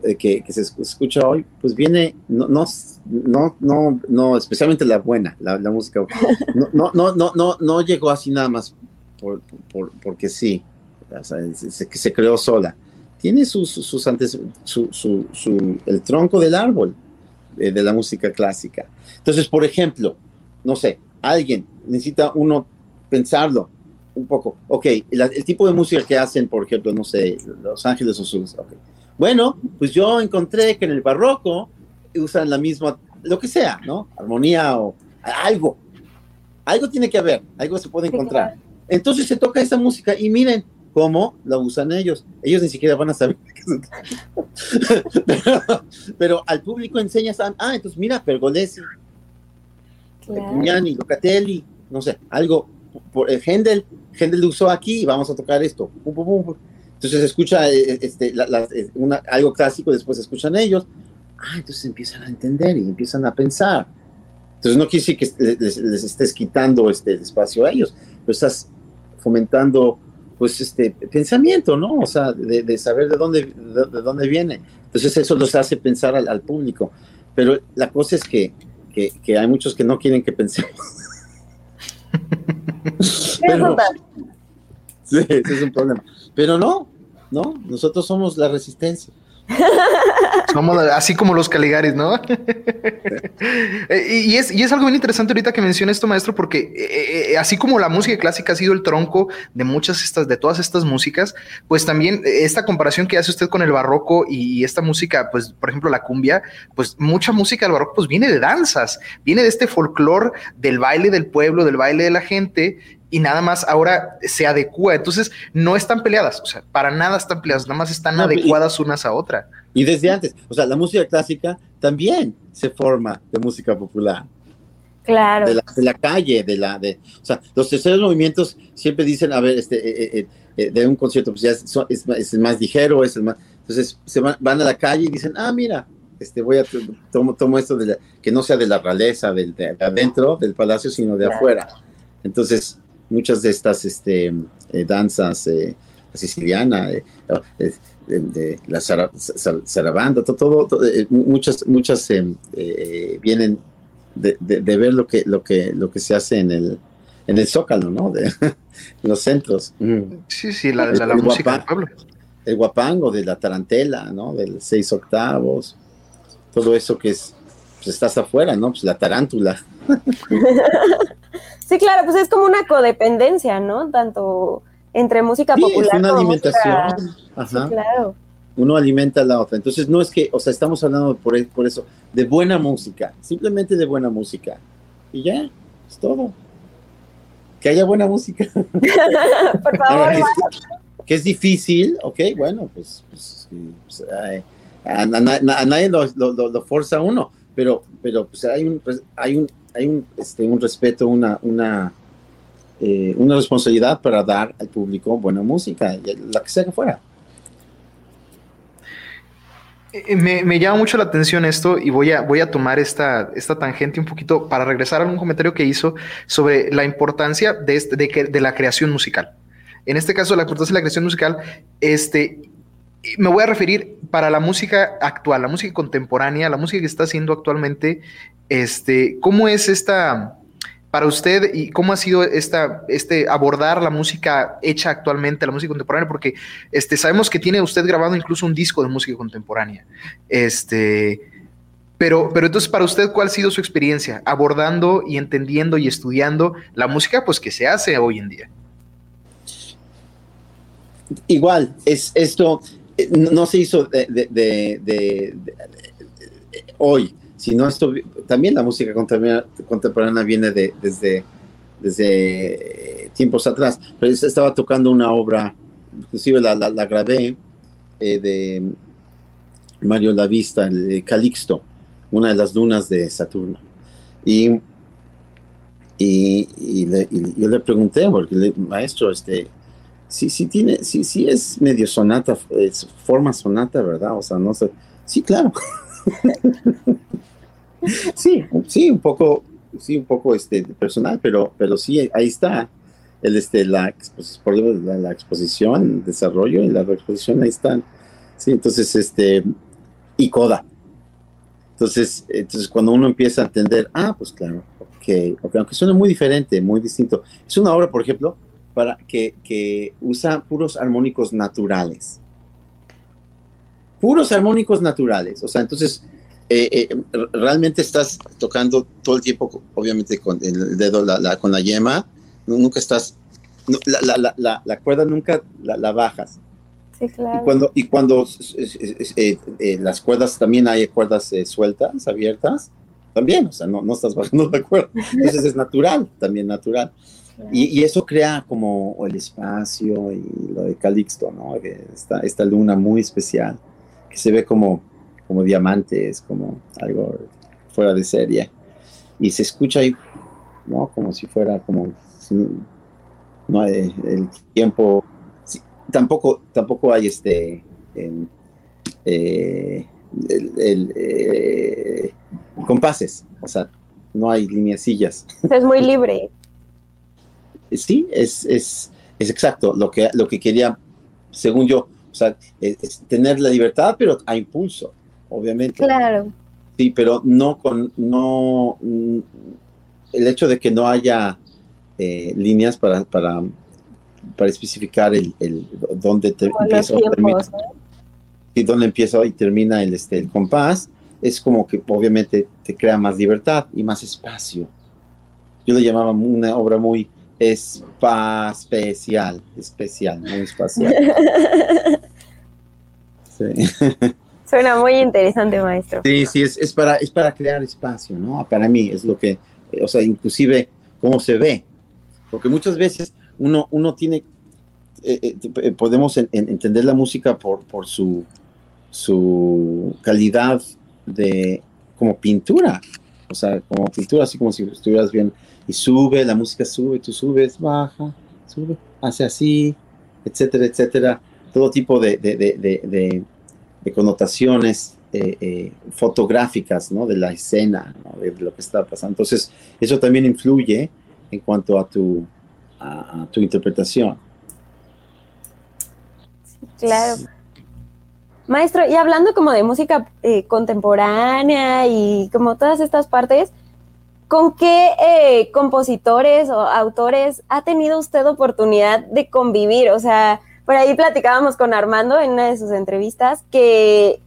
eh, que, que se esc- escucha hoy, pues viene, no, no, no, no, no, especialmente la buena, la, música, no, no, no, no, no, llegó así nada más por, por- porque sí, o sea, se, se creó sola. Tiene sus, sus antes, su, su- su- el tronco del árbol eh, de la música clásica. Entonces, por ejemplo, no sé, alguien necesita uno pensarlo un poco. Ok, el, el tipo de música que hacen, por ejemplo, no sé, Los Ángeles Azules. ok. Bueno, pues yo encontré que en el barroco usan la misma, lo que sea, ¿no? Armonía o algo. Algo tiene que haber, algo se puede encontrar. Entonces se toca esa música y miren cómo la usan ellos. Ellos ni siquiera van a saber. Pero, *laughs* pero al público enseñas, a- ah, entonces mira, Pergolesi, Claro. Pugnani, Locatelli, no sé, algo, por el Händel, Händel lo usó aquí y vamos a tocar esto. Entonces escucha eh, este, la- la- eh, una- algo clásico, después escuchan ellos. Ah, entonces empiezan a entender y empiezan a pensar. Entonces no quiere decir que les, les estés quitando este el espacio a ellos, pero estás fomentando pues este pensamiento, ¿no? O sea, de, de saber de dónde, de, de dónde viene. Entonces eso los hace pensar al, al público. Pero la cosa es que, que, que hay muchos que no quieren que pensemos. *laughs* Pero- Sí, ese es un problema. Pero no, no, nosotros somos la resistencia. *laughs* Somos así como los Caligaris, ¿no? *laughs* Eh, y, es, y es algo bien interesante ahorita que menciona esto, maestro, porque eh, eh, así como la música clásica ha sido el tronco de muchas estas, de todas estas músicas, pues también esta comparación que hace usted con el barroco y, esta música, pues, por ejemplo, la cumbia, pues mucha música del barroco pues viene de danzas, viene de este folclore del baile del pueblo, del baile de la gente, y nada más ahora se adecua. Entonces, no están peleadas, o sea, para nada están peleadas, nada más están No, y- adecuadas unas a otra. Y desde antes, o sea, la música clásica también se forma de música popular, Claro. de la, de la calle, de la, de, o sea, los terceros movimientos siempre dicen, a ver, este, eh, eh, eh, de un concierto, pues ya es, es, es el más ligero, es el más, entonces se van, van a la calle y dicen, ah, mira, este, voy a, to- tomo, tomo esto de la- que no sea de la realeza, del, de adentro del palacio, sino de Claro. afuera. Entonces, muchas de estas este, eh, danzas, eh, la siciliana, eh, eh, de, de la zara- zar- zarabanda, to- todo, todo, eh, mu- muchas, muchas eh, eh, vienen de, de- de ver lo que, lo que, lo que se hace en el, en el zócalo, ¿no? De, *laughs* en los centros. Mm. Sí, sí, la, la, la El música del guapá. pueblo. El guapango de la tarantela, ¿no? Del seis octavos, todo eso que es, pues estás afuera, ¿no? Pues la tarántula. *laughs* Sí, claro, pues es como una codependencia, ¿no? Tanto entre música Sí, popular es una alimentación. música- Ajá. Sí, claro. uno alimenta a la otra. Entonces, no es que, o sea, estamos hablando por, por eso, de buena música, simplemente de buena música. Y ya, es todo. Que haya buena música. *laughs* *laughs* Por favor, Ahora, que, es, difícil, ok, bueno, pues, pues, pues, ay, a, a na- na- a nadie lo, lo, lo- lo forza uno, pero, pero pues hay un, pues, hay un, hay un, este, un respeto, una, una, eh, una responsabilidad para dar al público buena música, la que sea que fuera. Eh, Me, me llama mucho la atención esto y voy a, voy a tomar esta, esta tangente un poquito para regresar a un comentario que hizo sobre la importancia de, este- de, que, de la creación musical. En este caso, la importancia de la creación musical, este, me voy a referir para la música actual, la música contemporánea, la música que está haciendo actualmente, este, ¿cómo es esta para usted y cómo ha sido esta, este abordar la música hecha actualmente, la música contemporánea? Porque este, sabemos que tiene usted grabado incluso un disco de música contemporánea. Este, pero, pero entonces, para usted, ¿cuál ha sido su experiencia abordando y entendiendo y estudiando la música pues, que se hace hoy en día? Igual, es esto eh, no se hizo de, hoy, sino esto también la música contemporánea, viene de, desde, desde tiempos atrás. Pero estaba tocando una obra, inclusive la, la, grabé, eh, de Mario Lavista, el Calixto, una de las lunas de Saturno. Y, y, yo le pregunté, porque maestro, este, sí, sí tiene, sí, sí es medio sonata, es forma sonata, ¿verdad? O sea, no sé. Sí, claro. *laughs* sí, sí, un poco, sí, un poco este, personal, pero, pero sí, ahí está. El, este, la, la, la exposición, el desarrollo y la exposición, ahí están. Sí, entonces, este, y coda. Entonces, entonces, cuando uno empieza a entender, ah, pues claro, ok, okay aunque suena muy diferente, muy distinto. Es una obra, por ejemplo, para que, usa puros armónicos naturales. Puros armónicos naturales. O sea, entonces eh, eh, realmente estás tocando todo el tiempo, obviamente con el dedo, con la yema, nunca estás, la, cuerda nunca la, bajas. Sí, claro. Y cuando, y cuando eh, las cuerdas también hay cuerdas sueltas, abiertas, también, o sea, no, no estás bajando la cuerda. Entonces es natural, también natural. Y, eso crea como el espacio y lo de Calixto, ¿no? Esta, esta luna muy especial, que se ve como, como diamantes, como algo fuera de serie. Y se escucha ahí, ¿no? Como si fuera como, no el, tiempo, tampoco, tampoco hay este, eh, el, eh, compases, o sea, no hay lineacillas. Es muy libre sí, es, es, es, exacto lo que, lo que quería, según yo, o sea, es, tener la libertad, pero a impulso, obviamente. Claro. Sí, pero no con, no, el hecho de que no haya eh, líneas para, para, para especificar el, el dónde te, empieza y dónde empieza y termina el, este, el compás, es como que obviamente te crea más libertad y más espacio. Yo lo llamaba una obra muy especial, especial, muy espacial. *laughs* *laughs* Suena muy interesante, maestro. Sí, sí, es, para, es para crear espacio, ¿no? Para mí es lo que, o sea, inclusive cómo se ve, porque muchas veces uno, uno tiene, eh, eh, eh, podemos entender la música por, por su, su calidad de, como pintura, o sea, como pintura, así como si estuvieras bien y sube, la música sube, tú subes, baja, sube, hace así, etcétera, etcétera. Todo tipo de connotaciones eh, eh, fotográficas, ¿no? De la escena, ¿no? de lo que está pasando. Entonces, eso también influye en cuanto a tu, a, tu interpretación. claro. Maestro, y hablando como de música eh, contemporánea y como todas estas partes, ¿Con qué eh, compositores o autores ha tenido usted oportunidad de convivir? O sea, por ahí platicábamos con Armando en una de sus entrevistas que,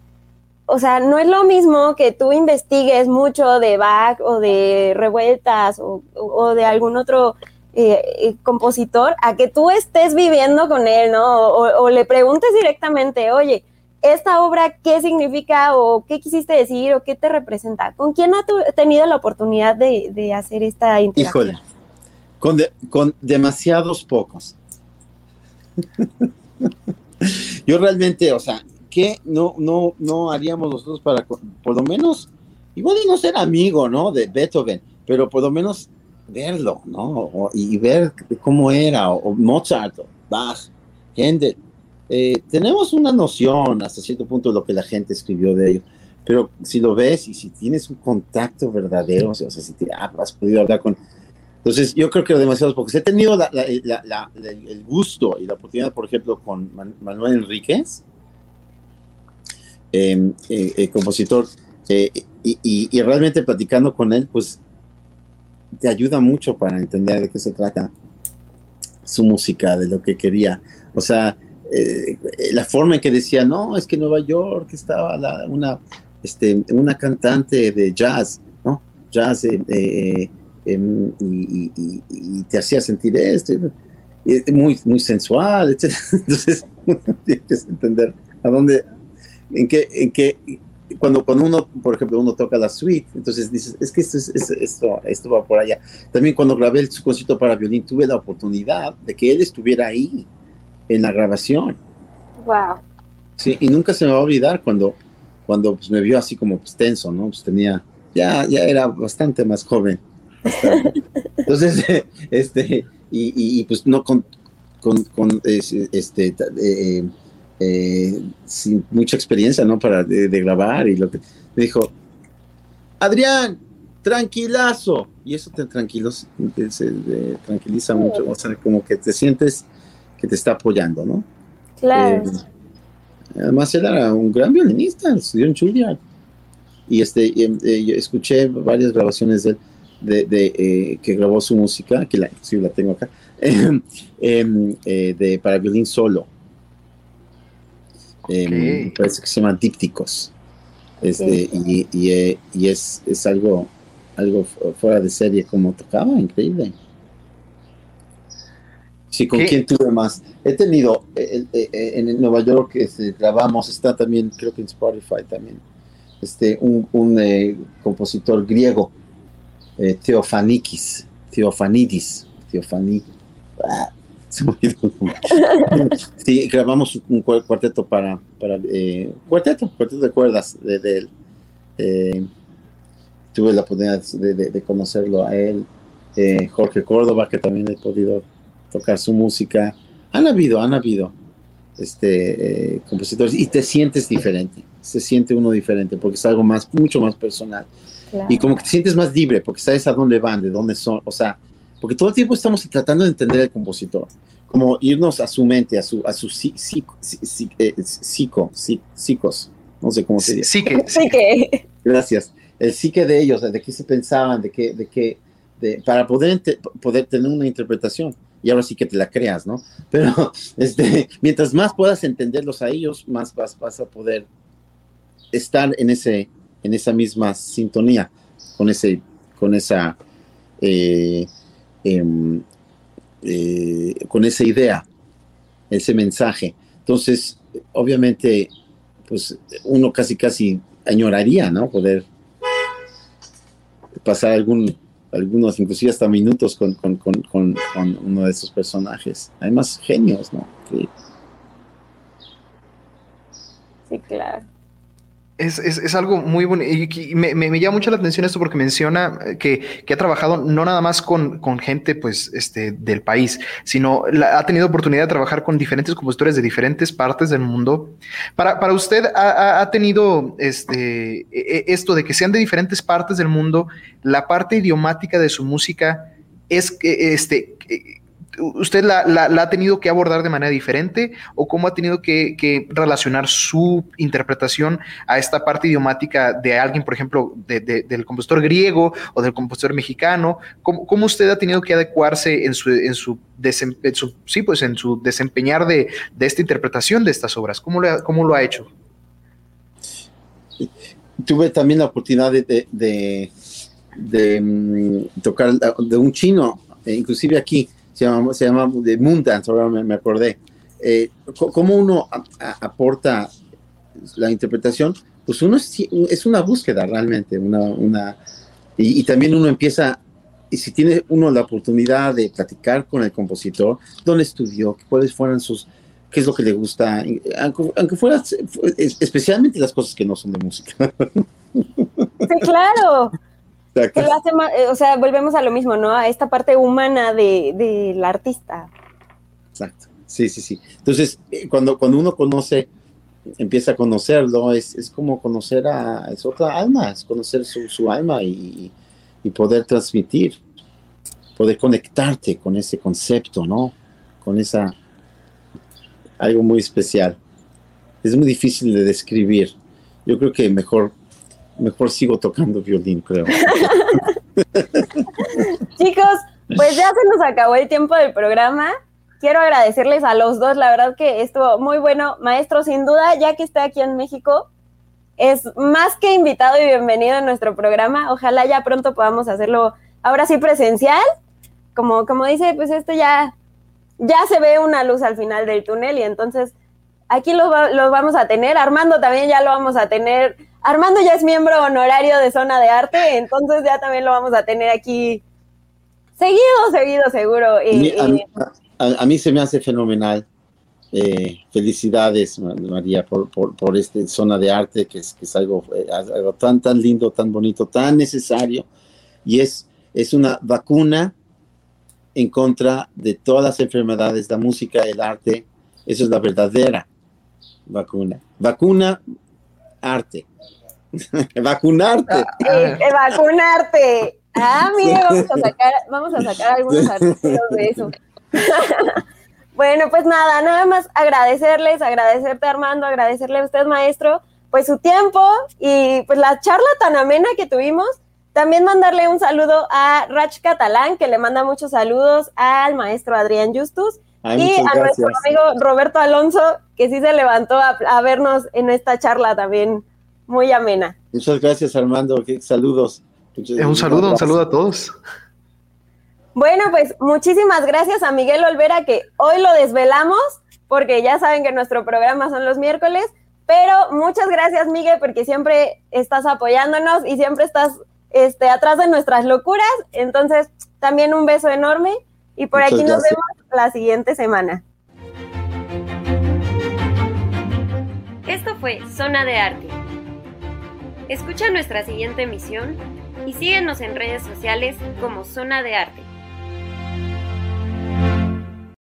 o sea, no es lo mismo que tú investigues mucho de Bach o de Revueltas o, de algún otro eh, eh, compositor a que tú estés viviendo con él, ¿no? o le preguntes directamente, oye, esta obra, ¿qué significa o qué quisiste decir o qué te representa? ¿Con quién ha tenido la oportunidad de, hacer esta interacción? Híjole, con, con demasiados pocos. Yo realmente, o sea, ¿qué no, no, no haríamos nosotros para, por lo menos, igual no ser amigo, ¿no? De Beethoven, pero por lo menos verlo, ¿no? y ver cómo era, o, Mozart, Bach, Händel eh, tenemos una noción hasta cierto punto de lo que la gente escribió de ello, pero si lo ves y si tienes un contacto verdadero, o sea, si te, ah, has podido hablar con... Entonces, yo creo que demasiados pocos. He tenido el gusto y la oportunidad, por ejemplo, con Manuel Enríquez, em, eh, compositor, y, y, realmente platicando con él, pues te ayuda mucho para entender de qué se trata su música, de lo que quería. O sea, la forma en que decía, no, es que Nueva York estaba una, este, una cantante de jazz, ¿no? Jazz, em, y, te hacía sentir esto, muy, muy sensual, etc. *laughs* Entonces, *laughs* tienes que entender a dónde, en qué, en qué, cuando, cuando uno, por ejemplo, uno toca la suite, entonces dices, es que esto, es, esto, esto va por allá. También cuando grabé el, su concierto para violín, tuve la oportunidad de que él estuviera ahí, en la grabación. Wow. Sí, y nunca se me va a olvidar cuando, cuando pues, me vio así como pues, tenso, ¿no? Pues tenía, ya, ya era bastante más joven. Entonces, *laughs* este, y, pues no con, con, este, eh, eh, sin mucha experiencia, ¿no? Para de, grabar y lo que me dijo, Adrián, tranquilazo. Y eso te tranquilos, te, tranquiliza mucho, o sea, como que te sientes que te está apoyando, ¿no? Claro. Eh, además, él era un gran violinista, estudió en Juilliard. Y este, escuché varias grabaciones de él de, eh, que grabó su música, que la, sí, la tengo acá, *laughs* em, em, eh, de, para violín solo. Em, parece que se llama Dípticos. Este, y, y, es, es algo, algo fuera de serie como tocaba, increíble. Sí, ¿con quién tuve más? He tenido en Nueva York, este, grabamos, está también, creo que en Spotify también, este, un, un compositor griego eh, Teofanikis, Teofanidis, Teofani. Ah, *laughs* sí, grabamos un cuarteto para, para eh, cuarteto, cuarteto de cuerdas de, él. Eh, tuve la oportunidad de, conocerlo a él, eh, Jorge Córdoba, que también he podido tocar su música. Han habido, han habido este, compositores y te sientes diferente, se siente uno diferente porque es algo más, mucho más personal. Y como que te sientes más libre porque sabes a dónde van, de dónde son, o sea, porque todo el tiempo estamos tratando de entender al compositor, como irnos a su mente, a su, a su psico, eh, psico, psicos, no sé cómo se dice. Psique. *laughs* Psique. Gracias. El psique de ellos, de qué se pensaban, de qué, de qué, de, para poder, poder tener una interpretación. Y ahora sí que te la creas, ¿no? Pero *laughs* este, mientras más puedas entenderlos a ellos, más vas, vas a poder estar en ese, en esa misma sintonía, con, ese, con esa... Eh, em, eh, con esa idea, ese mensaje. Entonces, obviamente, pues uno casi casi añoraría, ¿no? Poder pasar algún, algunos, inclusive hasta minutos con, uno de esos personajes. Además, genios, ¿no? sí claro. Es, es, es, algo muy bueno y, me, me, llama mucho la atención esto porque menciona que, que ha trabajado no nada más con, con, gente pues, este, del país, sino ha tenido oportunidad de trabajar con diferentes compositores de diferentes partes del mundo. Para, para usted, ha, ha, tenido este, e, e, esto de que sean de diferentes partes del mundo, la parte idiomática de su música es este, ¿Usted la, ha tenido que abordar de manera diferente o cómo ha tenido que, relacionar su interpretación a esta parte idiomática de alguien, por ejemplo, del compositor griego o del compositor mexicano? ¿Cómo, usted ha tenido que adecuarse en su, en su, sí, pues en su desempeñar de, esta interpretación de estas obras? ¿Cómo lo, cómo lo ha hecho? Tuve también la oportunidad de, de mm, tocar de un chino, e inclusive aquí se llama, se llama de Moondance, ahora me, acordé. Eh, ¿Cómo uno aporta la interpretación? Pues uno es, una búsqueda realmente, una, una y, también uno empieza, y si tiene uno la oportunidad de platicar con el compositor, dónde estudió, cuáles fueran sus, qué es lo que le gusta, aunque, fuera especialmente las cosas que no son de música. Sí, claro. Eh, o sea, volvemos a lo mismo, ¿no? A esta parte humana del de, artista. Exacto. Sí, sí, sí. Entonces, eh, cuando, cuando uno conoce, empieza a conocerlo, es, es como conocer a es otra alma, es conocer su, su alma y, y, poder transmitir, poder conectarte con ese concepto, ¿no? Con esa algo muy especial. Es muy difícil de describir. yo creo que mejor, mejor sigo tocando violín, creo. *laughs* Chicos, pues ya se nos acabó el tiempo del programa. Quiero agradecerles a los dos, la verdad que estuvo muy bueno. Maestro, sin duda, ya que está aquí en México, es más que invitado y bienvenido a nuestro programa. Ojalá ya pronto podamos hacerlo ahora sí presencial. Como, como dice, pues esto ya, ya se ve una luz al final del túnel y entonces aquí los, los vamos a tener. Armando también ya lo vamos a tener. Armando ya es miembro honorario de Zona de Arte, entonces ya también lo vamos a tener aquí seguido, seguido, seguro. Y, a, mí, a, a, mí, se me hace fenomenal. Eh, felicidades, María, por, por, por esta zona de arte, que es, que es algo, eh, algo, tan, tan lindo, tan bonito, tan necesario. Y es, es una vacuna en contra de todas las enfermedades, la música, el arte. Eso es la verdadera vacuna. Vacuna, arte. Vacunarte. *laughs* Eh, vacunarte. Ah, mire, vamos a sacar, vamos a sacar algunos artículos de eso. *laughs* bueno, pues nada, nada más agradecerles, agradecerte Armando, agradecerle a usted, maestro, pues su tiempo y pues la charla tan amena que tuvimos. También mandarle un saludo a Rach Catalán, que le manda muchos saludos al maestro Adrián Justus. Ay, y a gracias. nuestro amigo Roberto Alonso, que sí se levantó a, a vernos en esta charla también muy amena. Muchas gracias, Armando. Saludos. Eh, un saludo, un saludo a todos. Bueno, pues muchísimas gracias a Miguel Olvera, que hoy lo desvelamos, porque ya saben que nuestro programa son los miércoles, pero muchas gracias, Miguel, porque siempre estás apoyándonos y siempre estás este, atrás de nuestras locuras. Entonces, también un beso enorme y por muchas aquí nos gracias. vemos la siguiente semana. Esto fue Zona de Arte. Escucha nuestra siguiente emisión y síguenos en redes sociales como Zona de Arte.